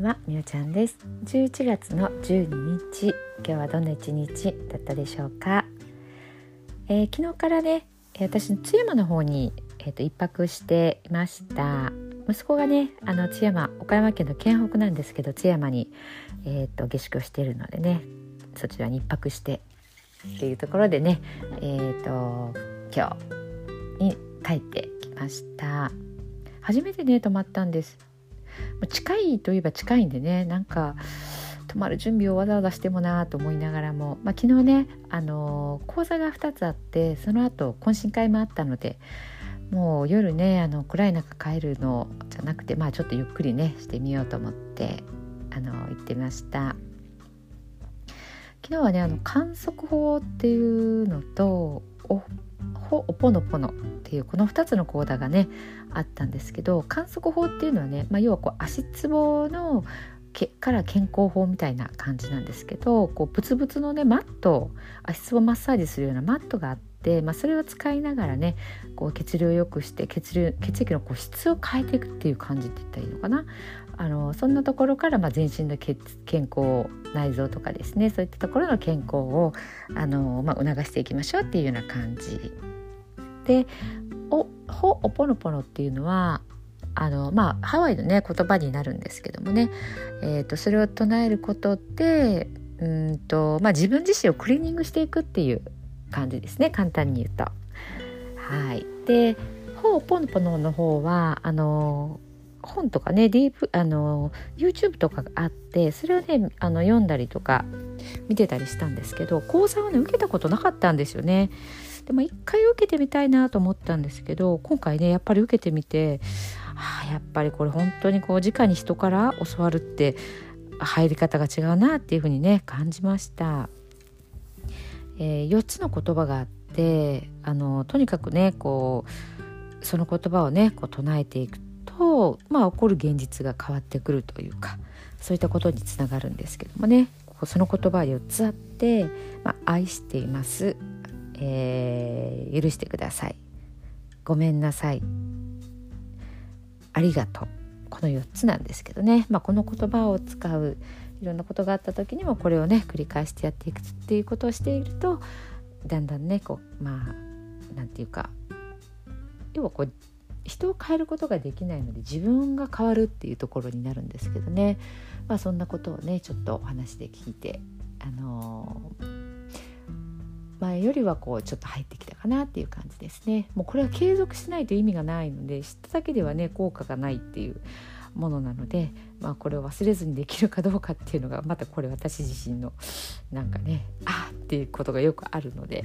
んはみおちゃんです。11月の12日今日はどんな一日だったでしょうか、えー、昨日からね私の津山の方に、えーと、一泊していました。息子がねあの津山岡山県の県北なんですけど津山に、えーと、下宿をしているのでねそちらに一泊してっていうところでねえっ、ー、と今日に帰ってきました。初めてね泊まったんです。近いといえば近いんでねなんか泊まる準備をわざわざしてもなと思いながらも、まあ、昨日ね、あの講座が2つあってその後懇親会もあったのでもう夜ねあの暗い中帰るのじゃなくてまあちょっとゆっくりねしてみようと思ってあの行ってました。昨日はねあの観測法っていうのとほおぽのぽのっていうこの2つの講座がねあったんですけど観測法っていうのはね、まあ、要はこう足つぼのけから健康法みたいな感じなんですけどこうブツブツのねマット足つぼマッサージするようなマットがあって、まあ、それを使いながらねこう血流を良くして血流血液のこう質を変えていくっていう感じって言ったらいいのかな。あのそんなところから、まあ、全身の健康内臓とかですねそういったところの健康をあの、まあ、促していきましょうっていうような感じでおほおぽのぽのっていうのはあのまあハワイのね言葉になるんですけどもね、えーと、それを唱えることでうんと、まあ、自分自身をクリーニングしていくっていう感じですね簡単に言うと。はい、で「ほおぽのぽの」の方はあの本とかね DV あの YouTube とかがあってそれをねあの読んだりとか見てたりしたんですけど講座はね受けたことなかったんですよね。でも一回受けてみたいなと思ったんですけど今回ねやっぱり受けてみて、あ、やっぱりこれ本当にこう直に人から教わるって入り方が違うなっていうふうにね感じました。えー、4つの言葉があってあのとにかくねこうその言葉をねこう唱えていくと、まあ、起こる現実が変わってくるというかそういったことにつながるんですけどもねその言葉は4つあって「まあ、愛しています」えー、許してください。ごめんなさい。ありがとう。この4つなんですけどね、まあ、この言葉を使ういろんなことがあった時にもこれをね繰り返してやっていくっていうことをしているとだんだんねこうまあなんていうか要はこう人を変えることができないので自分が変わるっていうところになるんですけどね、まあ、そんなことをねちょっとお話で聞いてあのー前よりはこうちょっと入ってきたかなっていう感じですねもうこれは継続しないと意味がないので知っただけではね効果がないっていうものなので、まあ、これを忘れずにできるかどうかっていうのがまたこれ私自身のなんかねあっていうことがよくあるので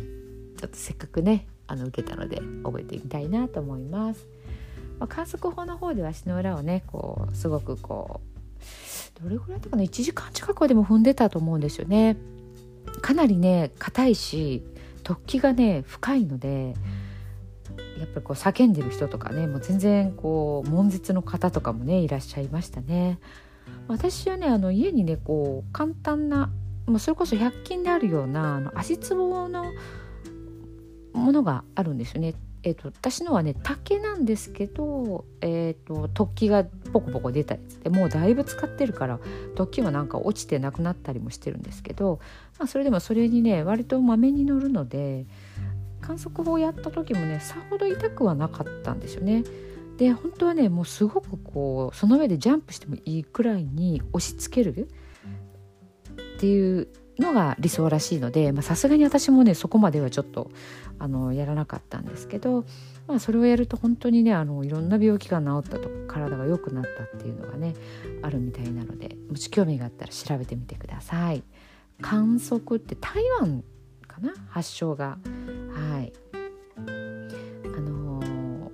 ちょっとせっかくねあの受けたので覚えてみたいなと思います。まあ、観測法の方では足の裏をねこうすごくこうどれぐらいとかな？1時間近くはでも踏んでたと思うんですよね。かなりね硬いし突起がね深いのでやっぱりこう叫んでる人とかねもう全然こう悶絶の方とかもねいらっしゃいましたね。私はねあの家にねこう簡単なもうそれこそ100均であるようなあの足つぼのものがあるんですよね。えーと、私のはね竹なんですけど、えーと、突起がポコポコ出たやつでもうだいぶ使ってるから突起はなんか落ちてなくなったりもしてるんですけど、まあ、それでもそれにね割とまめに乗るので観測法やった時もねさほど痛くはなかったんですよね。で本当はねもうすごくこうその上でジャンプしてもいいくらいに押し付けるっていうのが理想らしいのでさすがに私もねそこまではちょっとあのやらなかったんですけど、まあ、それをやると本当にねあのいろんな病気が治ったとか体が良くなったっていうのがねあるみたいなのでもし興味があったら調べてみてください。観測って台湾かな？発祥が。はい。あのー、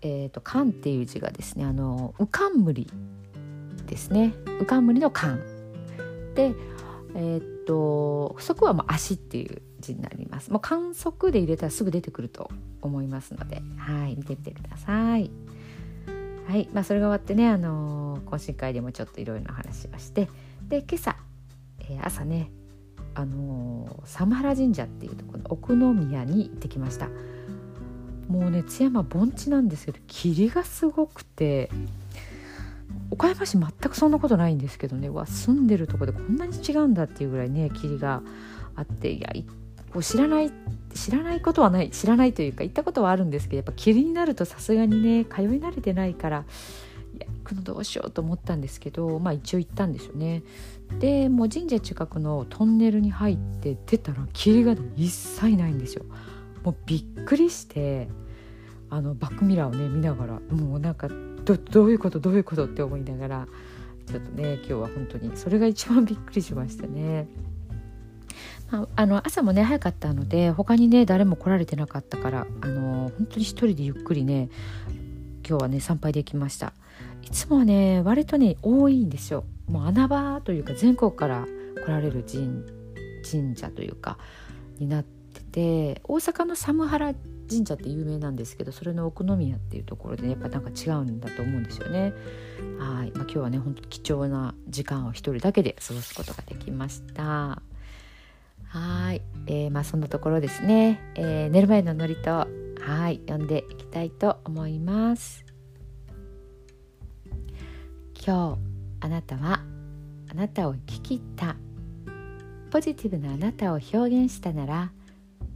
えっ、ー、と「寒」っていう字がですねあの「うかんむり」ですね「うかんむり」の「寒」でえっ、と不足はもう足っていう字になります。もう観測で入れたらすぐ出てくると思いますので。はい見てみてください。はいまあそれが終わってねあのー、懇親会でもちょっといろいろな話をして。で今朝、えー、朝ねあのー、サムハラ神社っていうところの奥宮に行ってきました。もうね津山盆地なんですけど霧がすごくて。岡山市全くそんなことないんですけどねわ住んでるとこでこんなに違うんだっていうぐらいね霧があっていやこう知らない知らないことはない知らないというか行ったことはあるんですけどやっぱ霧になるとさすがにね通い慣れてないからいや行くのどうしようと思ったんですけどまあ一応行ったんですよね。でもう神社近くのトンネルに入って出たら霧が一切ないんですよ。もうびっくりしてあのバックミラーをね見ながらもうなんかどどういうことどういうことって思いながらちょっとね今日は本当にそれが一番びっくりしましたね。まあ、の朝もね早かったので他にね誰も来られてなかったからあの本当に一人でゆっくりね今日はね参拝できましたいつもね割とね多いんですよもう穴場というか全国から来られる神神社というかになってて大阪の寒原神社って有名なんですけどそれの奥宮っていうところで、ね、やっぱなんか違うんだと思うんですよね。はい、まあ、今日はね本当貴重な時間を一人だけで過ごすことができました。はい、えー、まあそんなところですね。えー、寝る前の祝詞はい読んでいきたいと思います。今日あなたはあなたを生き切ったポジティブなあなたを表現したなら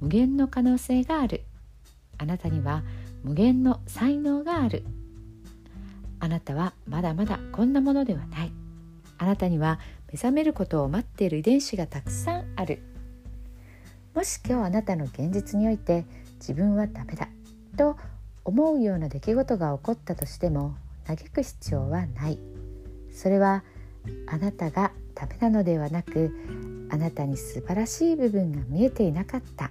無限の可能性がある。あなたには無限の才能がある。あなたはまだまだこんなものではない。あなたには目覚めることを待っている遺伝子がたくさんある。もし今日あなたの現実において自分はダメだと思うような出来事が起こったとしても嘆く必要はない。それはあなたがダメなのではなくあなたに素晴らしい部分が見えていなかった。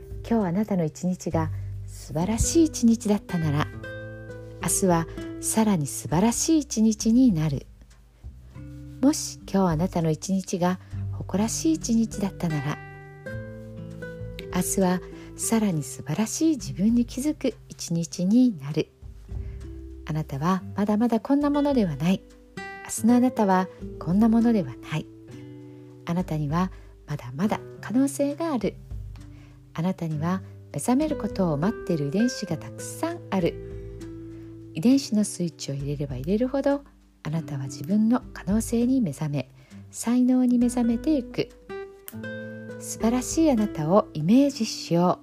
今日あなたの一日が素晴らしい一日だったなら明日はさらに素晴らしい一日になる。もし今日あなたの一日が誇らしい一日だったなら明日はさらに素晴らしい自分に気づく一日になる。あなたはまだまだこんなものではない。明日のあなたはこんなものではない。あなたにはまだまだ可能性がある。あなたには目覚めることを待っている遺伝子がたくさんある。遺伝子のスイッチを入れれば入れるほどあなたは自分の可能性に目覚め才能に目覚めていく。素晴らしいあなたをイメージしよ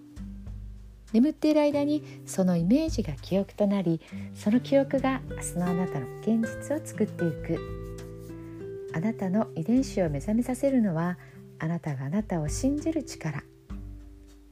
う。眠っている間にそのイメージが記憶となりその記憶が明日のあなたの現実を作っていく。あなたの遺伝子を目覚めさせるのはあなたがあなたを信じる力。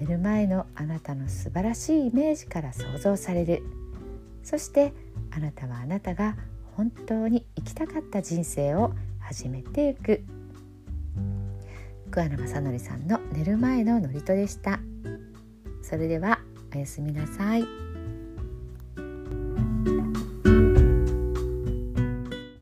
寝る前のあなたの素晴らしいイメージから想像される。そしてあなたはあなたが本当に生きたかった人生を始めていく。桑名正則さんの寝る前の祝詞でした。それではおやすみなさい。